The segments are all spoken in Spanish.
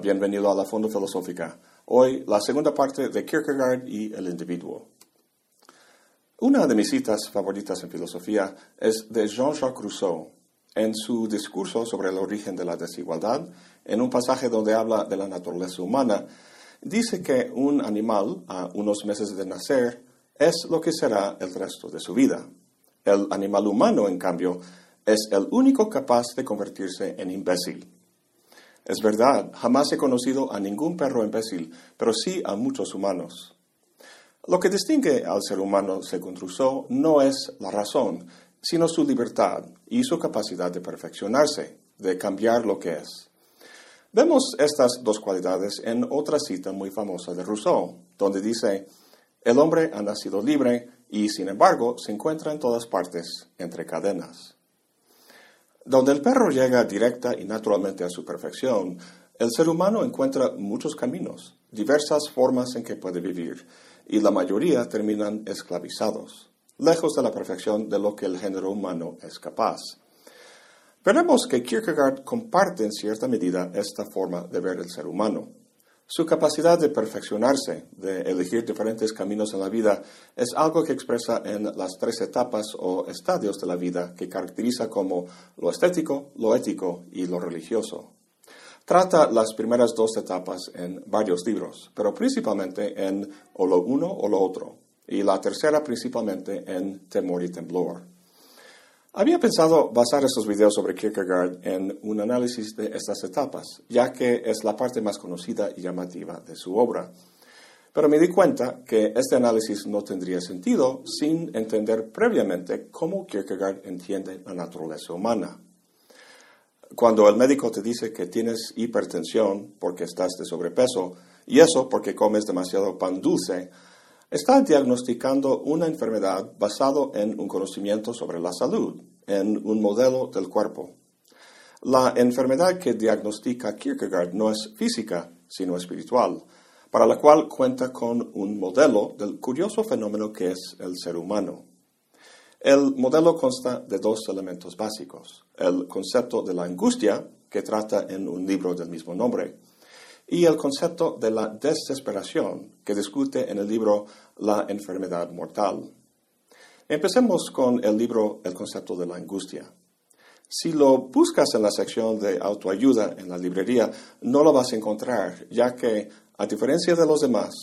Bienvenido a la Fondo Filosófica. Hoy la segunda parte de Kierkegaard y el individuo. Una de mis citas favoritas en filosofía es de Jean-Jacques Rousseau, en su discurso sobre el origen de la desigualdad, en un pasaje donde habla de la naturaleza humana, dice que un animal a unos meses de nacer es lo que será el resto de su vida. El animal humano, en cambio, es el único capaz de convertirse en imbécil. Es verdad, jamás he conocido a ningún perro imbécil, pero sí a muchos humanos. Lo que distingue al ser humano, según Rousseau, no es la razón, sino su libertad y su capacidad de perfeccionarse, de cambiar lo que es. Vemos estas dos cualidades en otra cita muy famosa de Rousseau, donde dice, el hombre ha nacido libre y sin embargo se encuentra en todas partes entre cadenas. Donde el perro llega directa y naturalmente a su perfección, el ser humano encuentra muchos caminos, diversas formas en que puede vivir, y la mayoría terminan esclavizados, lejos de la perfección de lo que el género humano es capaz. Veremos que Kierkegaard comparte en cierta medida esta forma de ver el ser humano. Su capacidad de perfeccionarse, de elegir diferentes caminos en la vida, es algo que expresa en las tres etapas o estadios de la vida que caracteriza como lo estético, lo ético y lo religioso. Trata las primeras dos etapas en varios libros, pero principalmente en o lo uno o lo otro, y la tercera principalmente en Temor y Temblor. Había pensado basar estos videos sobre Kierkegaard en un análisis de estas etapas, ya que es la parte más conocida y llamativa de su obra. Pero me di cuenta que este análisis no tendría sentido sin entender previamente cómo Kierkegaard entiende la naturaleza humana. Cuando el médico te dice que tienes hipertensión porque estás de sobrepeso, y eso porque comes demasiado pan dulce, está diagnosticando una enfermedad basado en un conocimiento sobre la salud, en un modelo del cuerpo. La enfermedad que diagnostica Kierkegaard no es física, sino espiritual, para la cual cuenta con un modelo del curioso fenómeno que es el ser humano. El modelo consta de dos elementos básicos, el concepto de la angustia, que trata en un libro del mismo nombre, y el concepto de la desesperación, que discute en el libro La enfermedad mortal. Empecemos con el libro El concepto de la angustia. Si lo buscas en la sección de autoayuda en la librería, no lo vas a encontrar, ya que, a diferencia de los demás,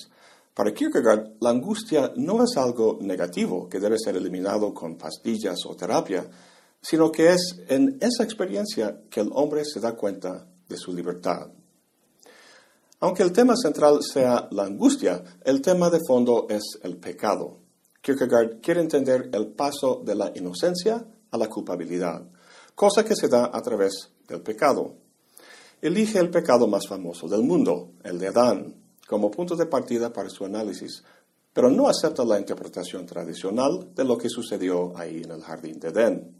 para Kierkegaard la angustia no es algo negativo que debe ser eliminado con pastillas o terapia, sino que es en esa experiencia que el hombre se da cuenta de su libertad. Aunque el tema central sea la angustia, el tema de fondo es el pecado. Kierkegaard quiere entender el paso de la inocencia a la culpabilidad, cosa que se da a través del pecado. Elige el pecado más famoso del mundo, el de Adán, como punto de partida para su análisis, pero no acepta la interpretación tradicional de lo que sucedió ahí en el jardín de Edén.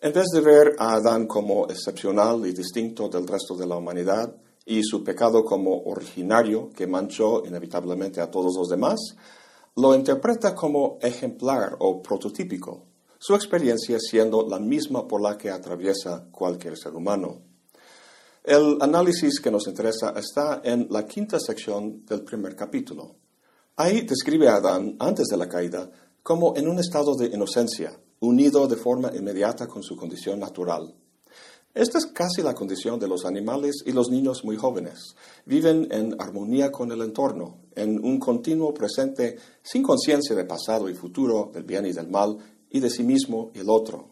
En vez de ver a Adán como excepcional y distinto del resto de la humanidad, y su pecado como originario que manchó inevitablemente a todos los demás, lo interpreta como ejemplar o prototípico, su experiencia siendo la misma por la que atraviesa cualquier ser humano. El análisis que nos interesa está en la quinta sección del primer capítulo. Ahí describe a Adán antes de la caída como en un estado de inocencia, unido de forma inmediata con su condición natural. Esta es casi la condición de los animales y los niños muy jóvenes. Viven en armonía con el entorno, en un continuo presente sin conciencia de pasado y futuro, del bien y del mal, y de sí mismo y el otro.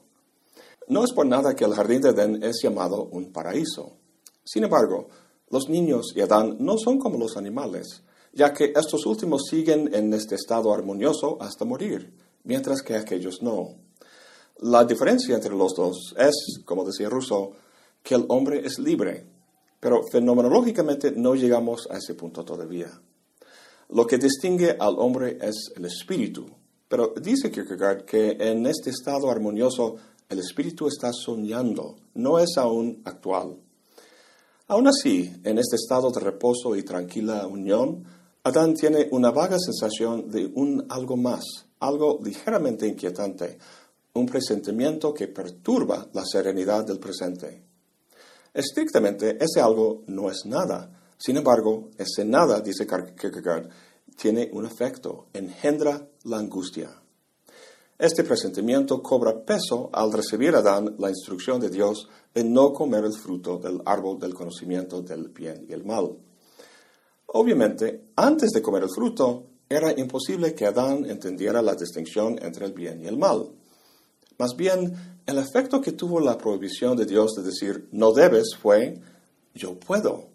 No es por nada que el jardín de Edén es llamado un paraíso. Sin embargo, los niños y Adán no son como los animales, ya que estos últimos siguen en este estado armonioso hasta morir, mientras que aquellos no. La diferencia entre los dos es, como decía Rousseau, que el hombre es libre, pero fenomenológicamente no llegamos a ese punto todavía. Lo que distingue al hombre es el espíritu, pero dice Kierkegaard que en este estado armonioso el espíritu está soñando, no es aún actual. Aún así, en este estado de reposo y tranquila unión, Adán tiene una vaga sensación de un algo más, algo ligeramente inquietante, un presentimiento que perturba la serenidad del presente. Estrictamente, ese algo no es nada. Sin embargo, ese nada, dice Kierkegaard, tiene un efecto, engendra la angustia. Este presentimiento cobra peso al recibir Adán la instrucción de Dios de no comer el fruto del árbol del conocimiento del bien y el mal. Obviamente, antes de comer el fruto, era imposible que Adán entendiera la distinción entre el bien y el mal. Más bien, el efecto que tuvo la prohibición de Dios de decir no debes fue yo puedo.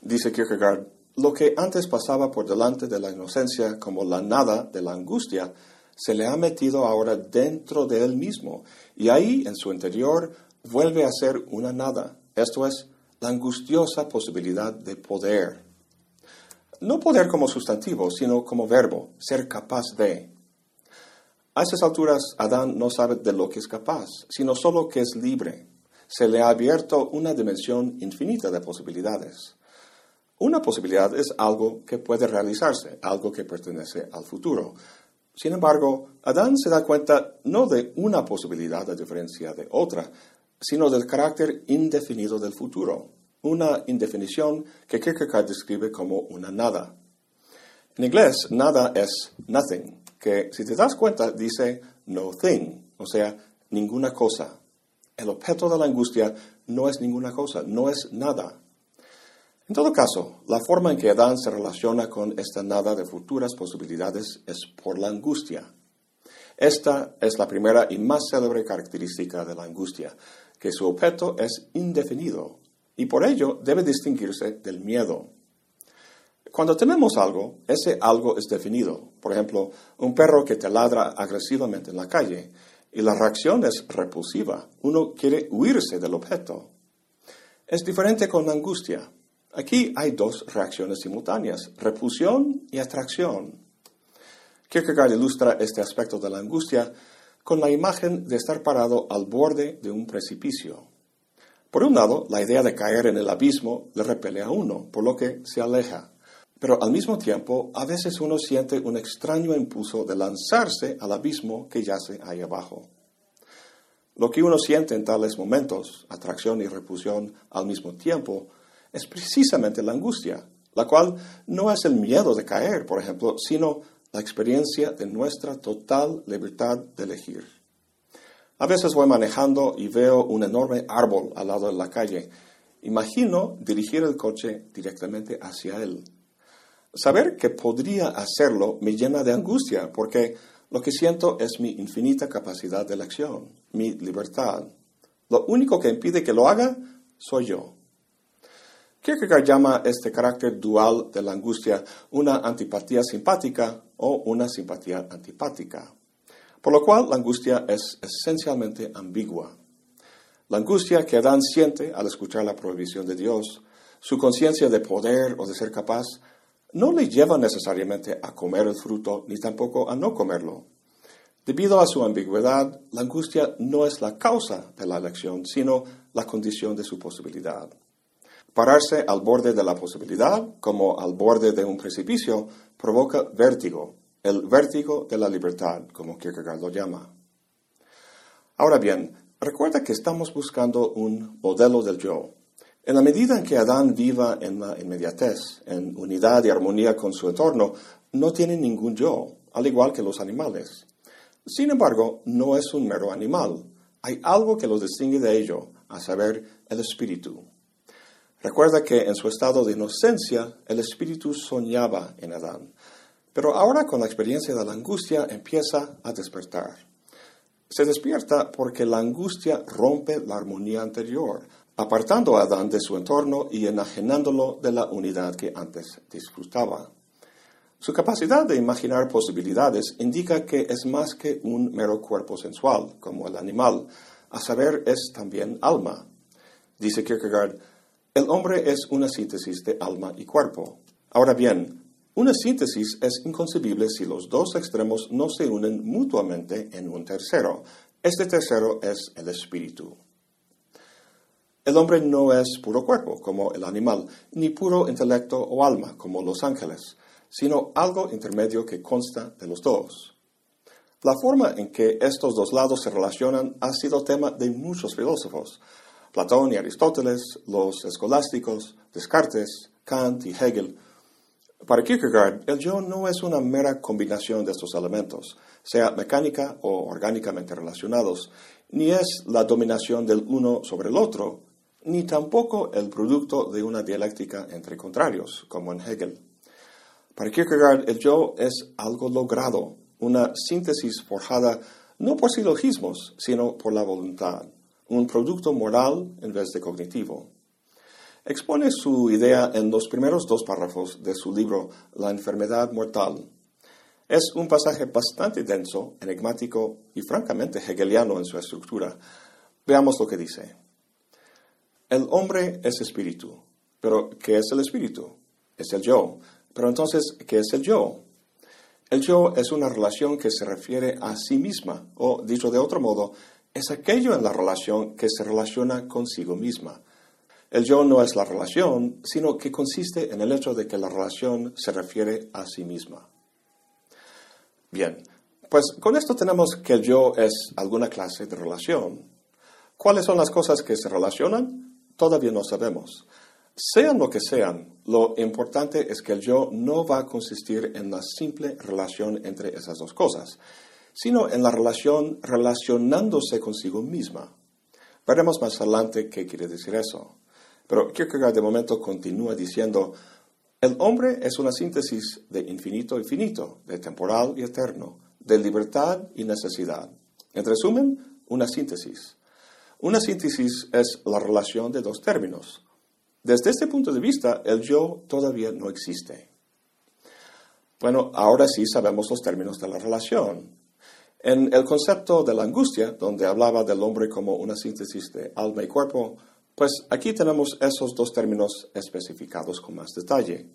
Dice Kierkegaard, lo que antes pasaba por delante de la inocencia como la nada de la angustia, se le ha metido ahora dentro de él mismo y ahí en su interior vuelve a ser una nada, esto es, la angustiosa posibilidad de poder. No poder como sustantivo, sino como verbo, ser capaz de. A esas alturas, Adán no sabe de lo que es capaz, sino solo que es libre. Se le ha abierto una dimensión infinita de posibilidades. Una posibilidad es algo que puede realizarse, algo que pertenece al futuro. Sin embargo, Adán se da cuenta no de una posibilidad a diferencia de otra, sino del carácter indefinido del futuro, una indefinición que Kierkegaard describe como una nada. En inglés, nada es nothing, que si te das cuenta dice no thing, o sea, ninguna cosa. El objeto de la angustia no es ninguna cosa, no es nada. En todo caso, la forma en que Adán se relaciona con esta nada de futuras posibilidades es por la angustia. Esta es la primera y más célebre característica de la angustia, que su objeto es indefinido y por ello debe distinguirse del miedo. Cuando tememos algo, ese algo es definido. Por ejemplo, un perro que te ladra agresivamente en la calle y la reacción es repulsiva. Uno quiere huirse del objeto. Es diferente con la angustia. Aquí hay dos reacciones simultáneas, repulsión y atracción. Kierkegaard ilustra este aspecto de la angustia con la imagen de estar parado al borde de un precipicio. Por un lado, la idea de caer en el abismo le repele a uno, por lo que se aleja. Pero al mismo tiempo, a veces uno siente un extraño impulso de lanzarse al abismo que yace ahí abajo. Lo que uno siente en tales momentos, atracción y repulsión al mismo tiempo, es precisamente la angustia, la cual no es el miedo de caer, por ejemplo, sino la experiencia de nuestra total libertad de elegir. A veces voy manejando y veo un enorme árbol al lado de la calle. Imagino dirigir el coche directamente hacia él. Saber que podría hacerlo me llena de angustia porque lo que siento es mi infinita capacidad de elección, mi libertad. Lo único que impide que lo haga soy yo. Kierkegaard llama este carácter dual de la angustia una antipatía simpática o una simpatía antipática, por lo cual la angustia es esencialmente ambigua. La angustia que Adán siente al escuchar la prohibición de Dios, su conciencia de poder o de ser capaz, no le lleva necesariamente a comer el fruto ni tampoco a no comerlo. Debido a su ambigüedad, la angustia no es la causa de la elección, sino la condición de su posibilidad. Pararse al borde de la posibilidad, como al borde de un precipicio, provoca vértigo, el vértigo de la libertad, como Kierkegaard lo llama. Ahora bien, recuerda que estamos buscando un modelo del yo. En la medida en que Adán viva en la inmediatez, en unidad y armonía con su entorno, no tiene ningún yo, al igual que los animales. Sin embargo, no es un mero animal. Hay algo que lo distingue de ello, a saber, el espíritu. Recuerda que en su estado de inocencia el espíritu soñaba en Adán, pero ahora con la experiencia de la angustia empieza a despertar. Se despierta porque la angustia rompe la armonía anterior, apartando a Adán de su entorno y enajenándolo de la unidad que antes disfrutaba. Su capacidad de imaginar posibilidades indica que es más que un mero cuerpo sensual, como el animal, a saber, es también alma. Dice Kierkegaard, el hombre es una síntesis de alma y cuerpo. Ahora bien, una síntesis es inconcebible si los dos extremos no se unen mutuamente en un tercero. Este tercero es el espíritu. El hombre no es puro cuerpo, como el animal, ni puro intelecto o alma, como los ángeles, sino algo intermedio que consta de los dos. La forma en que estos dos lados se relacionan ha sido tema de muchos filósofos, Platón y Aristóteles, los escolásticos, Descartes, Kant y Hegel. Para Kierkegaard, el yo no es una mera combinación de estos elementos, sea mecánica o orgánicamente relacionados, ni es la dominación del uno sobre el otro, ni tampoco el producto de una dialéctica entre contrarios, como en Hegel. Para Kierkegaard, el yo es algo logrado, una síntesis forjada no por silogismos, sino por la voluntad, un producto moral en vez de cognitivo. Expone su idea en los primeros dos párrafos de su libro La enfermedad mortal. Es un pasaje bastante denso, enigmático y francamente hegeliano en su estructura. Veamos lo que dice. El hombre es espíritu, pero ¿qué es el espíritu? Es el yo. Pero entonces, ¿qué es el yo? El yo es una relación que se refiere a sí misma, o dicho de otro modo, es aquello en la relación que se relaciona consigo misma. El yo no es la relación, sino que consiste en el hecho de que la relación se refiere a sí misma. Bien, pues con esto tenemos que el yo es alguna clase de relación. ¿Cuáles son las cosas que se relacionan? Todavía no sabemos. Sean lo que sean, lo importante es que el yo no va a consistir en la simple relación entre esas dos cosas, sino en la relación relacionándose consigo misma. Veremos más adelante qué quiere decir eso. Pero Kierkegaard de momento continúa diciendo, el hombre es una síntesis de infinito y finito, de temporal y eterno, de libertad y necesidad. En resumen, una síntesis. Una síntesis es la relación de dos términos, desde este punto de vista, el yo todavía no existe. Bueno, ahora sí sabemos los términos de la relación. En el concepto de la angustia, donde hablaba del hombre como una síntesis de alma y cuerpo, pues aquí tenemos esos dos términos especificados con más detalle.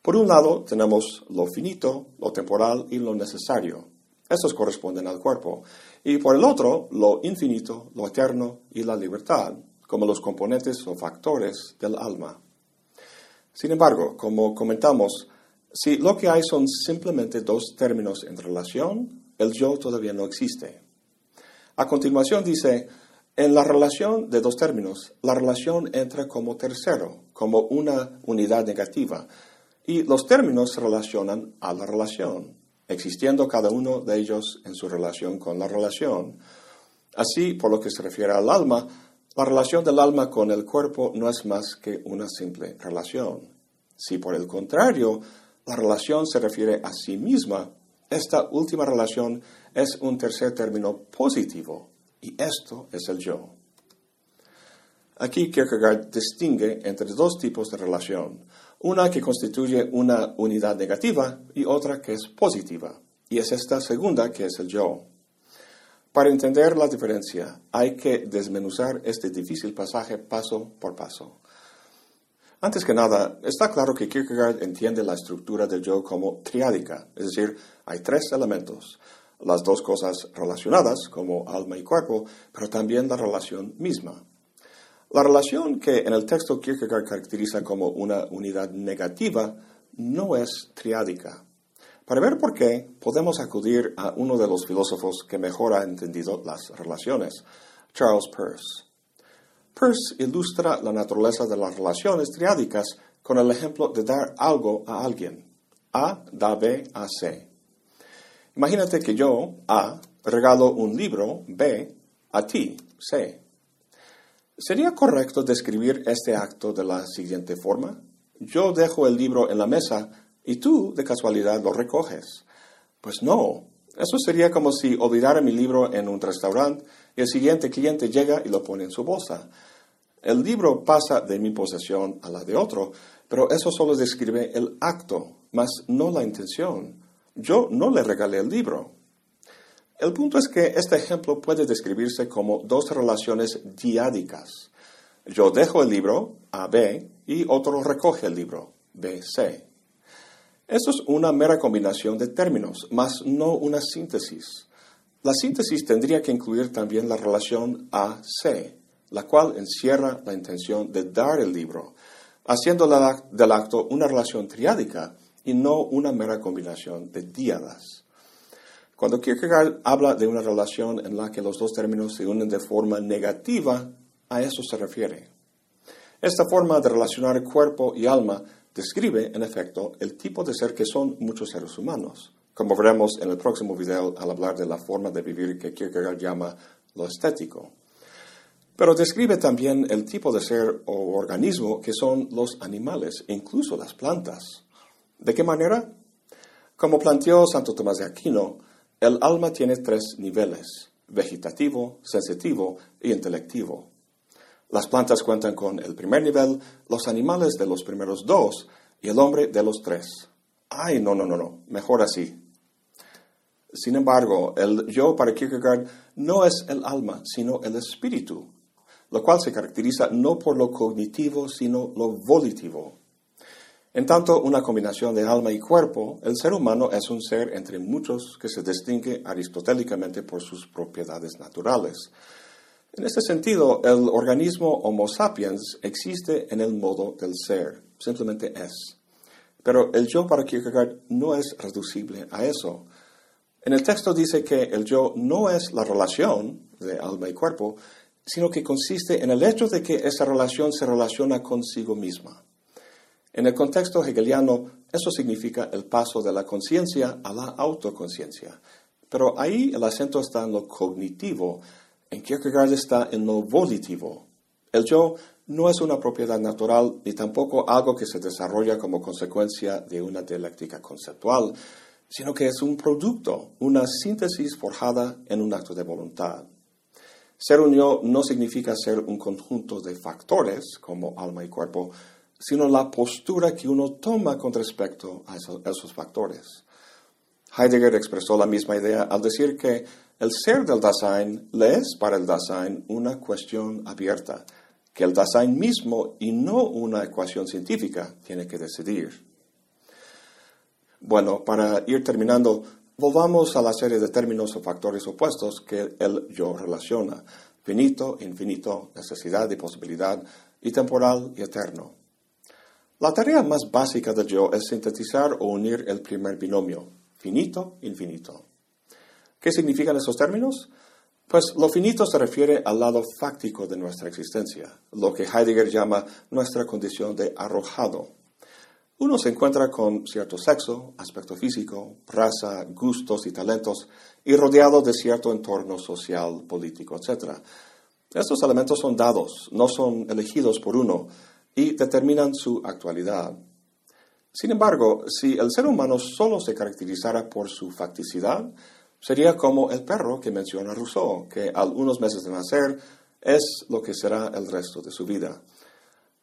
Por un lado, tenemos lo finito, lo temporal y lo necesario. Estos corresponden al cuerpo. Y por el otro, lo infinito, lo eterno y la libertad como los componentes o factores del alma. Sin embargo, como comentamos, si lo que hay son simplemente dos términos en relación, el yo todavía no existe. A continuación dice, en la relación de dos términos, la relación entra como tercero, como una unidad negativa, y los términos se relacionan a la relación, existiendo cada uno de ellos en su relación con la relación. Así, por lo que se refiere al alma, la relación del alma con el cuerpo no es más que una simple relación. Si por el contrario la relación se refiere a sí misma, esta última relación es un tercer término positivo y esto es el yo. Aquí Kierkegaard distingue entre dos tipos de relación, una que constituye una unidad negativa y otra que es positiva, y es esta segunda que es el yo. Para entender la diferencia, hay que desmenuzar este difícil pasaje paso por paso. Antes que nada, está claro que Kierkegaard entiende la estructura del yo como triádica, es decir, hay tres elementos, las dos cosas relacionadas, como alma y cuerpo, pero también la relación misma. La relación que en el texto Kierkegaard caracteriza como una unidad negativa no es triádica. Para ver por qué, podemos acudir a uno de los filósofos que mejor ha entendido las relaciones, Charles Peirce. Peirce ilustra la naturaleza de las relaciones triádicas con el ejemplo de dar algo a alguien. A da B a C. Imagínate que yo, A, regalo un libro, B, a ti, C. ¿Sería correcto describir este acto de la siguiente forma? Yo dejo el libro en la mesa y tú de casualidad lo recoges. Pues no, eso sería como si olvidara mi libro en un restaurante y el siguiente cliente llega y lo pone en su bolsa. El libro pasa de mi posesión a la de otro, pero eso solo describe el acto, mas no la intención. Yo no le regalé el libro. El punto es que este ejemplo puede describirse como dos relaciones diádicas. Yo dejo el libro, A, B, y otro recoge el libro, B, C. Esto es una mera combinación de términos, mas no una síntesis. La síntesis tendría que incluir también la relación A-C, la cual encierra la intención de dar el libro, haciendo del acto una relación triádica y no una mera combinación de díadas. Cuando Kierkegaard habla de una relación en la que los dos términos se unen de forma negativa, a eso se refiere. Esta forma de relacionar cuerpo y alma describe, en efecto, el tipo de ser que son muchos seres humanos, como veremos en el próximo video al hablar de la forma de vivir que Kierkegaard llama lo estético. Pero describe también el tipo de ser o organismo que son los animales, incluso las plantas. ¿De qué manera? Como planteó Santo Tomás de Aquino, el alma tiene tres niveles, vegetativo, sensitivo y intelectivo. Las plantas cuentan con el primer nivel, los animales de los primeros dos y el hombre de los tres. Ay, no, no, no, no, mejor así. Sin embargo, el yo para Kierkegaard no es el alma, sino el espíritu, lo cual se caracteriza no por lo cognitivo, sino lo volitivo. En tanto, una combinación de alma y cuerpo, el ser humano es un ser entre muchos que se distingue aristotélicamente por sus propiedades naturales. En este sentido, el organismo Homo sapiens existe en el modo del ser, simplemente es. Pero el yo para Kierkegaard no es reducible a eso. En el texto dice que el yo no es la relación de alma y cuerpo, sino que consiste en el hecho de que esa relación se relaciona consigo misma. En el contexto hegeliano, eso significa el paso de la conciencia a la autoconciencia. Pero ahí el acento está en lo cognitivo, en Kierkegaard está en lo volitivo. El yo no es una propiedad natural ni tampoco algo que se desarrolla como consecuencia de una dialéctica conceptual, sino que es un producto, una síntesis forjada en un acto de voluntad. Ser un yo no significa ser un conjunto de factores como alma y cuerpo, sino la postura que uno toma con respecto a esos, factores. Heidegger expresó la misma idea al decir que el ser del Dasein le es para el Dasein una cuestión abierta, que el Dasein mismo y no una ecuación científica tiene que decidir. Bueno, para ir terminando, Volvamos a la serie de términos o factores opuestos que el yo relaciona. Finito, infinito, necesidad y posibilidad, y temporal y eterno. La tarea más básica del yo es sintetizar o unir el primer binomio, finito, infinito. ¿Qué significan esos términos? Pues lo finito se refiere al lado fáctico de nuestra existencia, lo que Heidegger llama nuestra condición de arrojado, uno se encuentra con cierto sexo, aspecto físico, raza, gustos y talentos, y rodeado de cierto entorno social, político, etc. Estos elementos son dados, no son elegidos por uno, y determinan su actualidad. Sin embargo, si el ser humano solo se caracterizara por su facticidad, sería como el perro que menciona Rousseau, que a unos meses de nacer es lo que será el resto de su vida.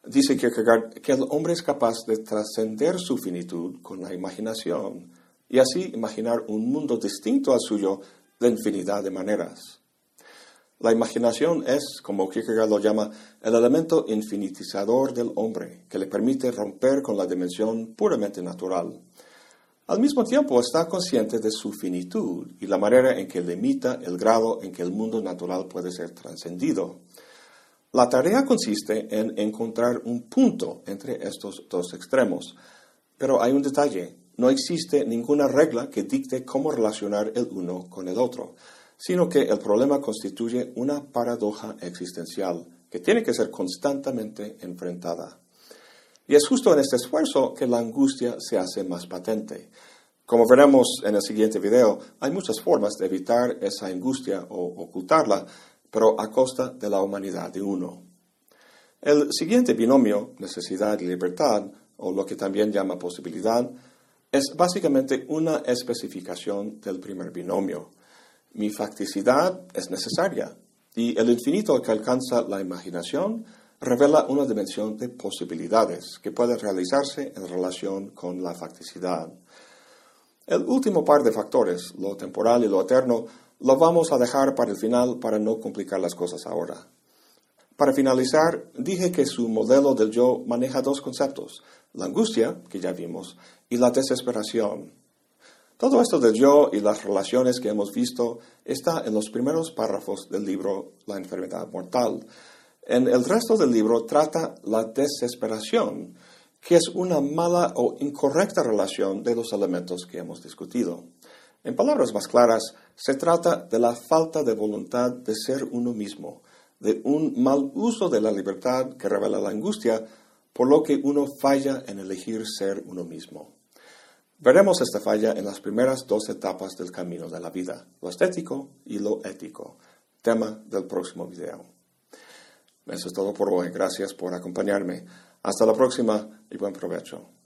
Dice Kierkegaard que el hombre es capaz de trascender su finitud con la imaginación y así imaginar un mundo distinto al suyo de infinidad de maneras. La imaginación es, como Kierkegaard lo llama, el elemento infinitizador del hombre, que le permite romper con la dimensión puramente natural. Al mismo tiempo está consciente de su finitud y la manera en que limita el grado en que el mundo natural puede ser trascendido. La tarea consiste en encontrar un punto entre estos dos extremos. Pero hay un detalle. No existe ninguna regla que dicte cómo relacionar el uno con el otro, sino que el problema constituye una paradoja existencial que tiene que ser constantemente enfrentada. Y es justo en este esfuerzo que la angustia se hace más patente. Como veremos en el siguiente video, hay muchas formas de evitar esa angustia o ocultarla, pero a costa de la humanidad de uno. El siguiente binomio, necesidad y libertad, o lo que también llama posibilidad, es básicamente una especificación del primer binomio. Mi facticidad es necesaria y el infinito que alcanza la imaginación revela una dimensión de posibilidades que puede realizarse en relación con la facticidad. El último par de factores, lo temporal y lo eterno, lo vamos a dejar para el final para no complicar las cosas ahora. Para finalizar, dije que su modelo del yo maneja dos conceptos, la angustia, que ya vimos, y la desesperación. Todo esto del yo y las relaciones que hemos visto está en los primeros párrafos del libro La enfermedad mortal. En el resto del libro trata la desesperación, que es una mala o incorrecta relación de los elementos que hemos discutido. En palabras más claras, se trata de la falta de voluntad de ser uno mismo, de un mal uso de la libertad que revela la angustia, por lo que uno falla en elegir ser uno mismo. Veremos esta falla en las primeras dos etapas del camino de la vida, lo estético y lo ético, tema del próximo video. Eso es todo por hoy. Gracias por acompañarme. Hasta la próxima y buen provecho.